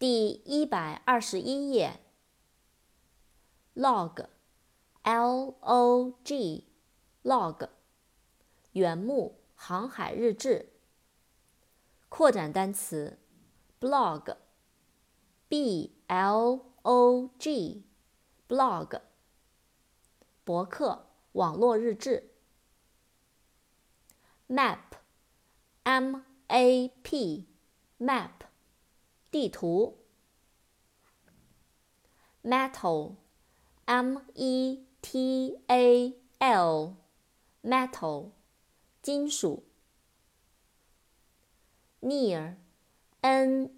第一百二十一页。log，l o g，log，原木航海日志。扩展单词，blog，b l o g，blog，博客，网络日志。map，m a p，map，地图 metal metal metal 金属 near near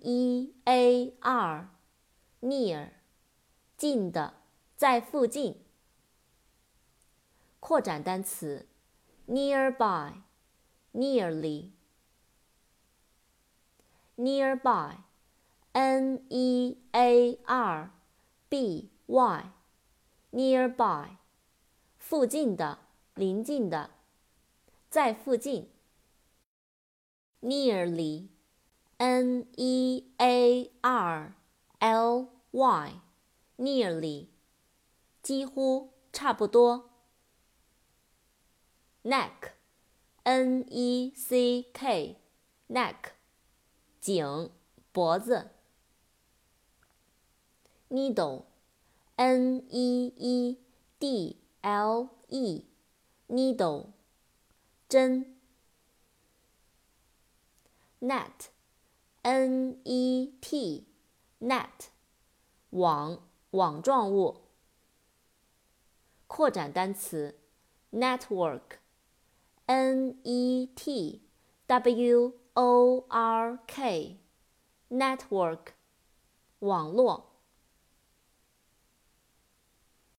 near 近的在附近扩展单词 nearby nearly nearby ，nearby，nearly，nearby，n e a r b y，nearby，附近的，邻近的，在附近。nearly, n e a r l y, nearly, 几乎，差不多。neck, n e c k, neck, 颈，脖子。 needle, n e e d l e, needle, 针。net, n e t, net, 网，网状物。扩展单词，network, n e t w o r k, network, 网络。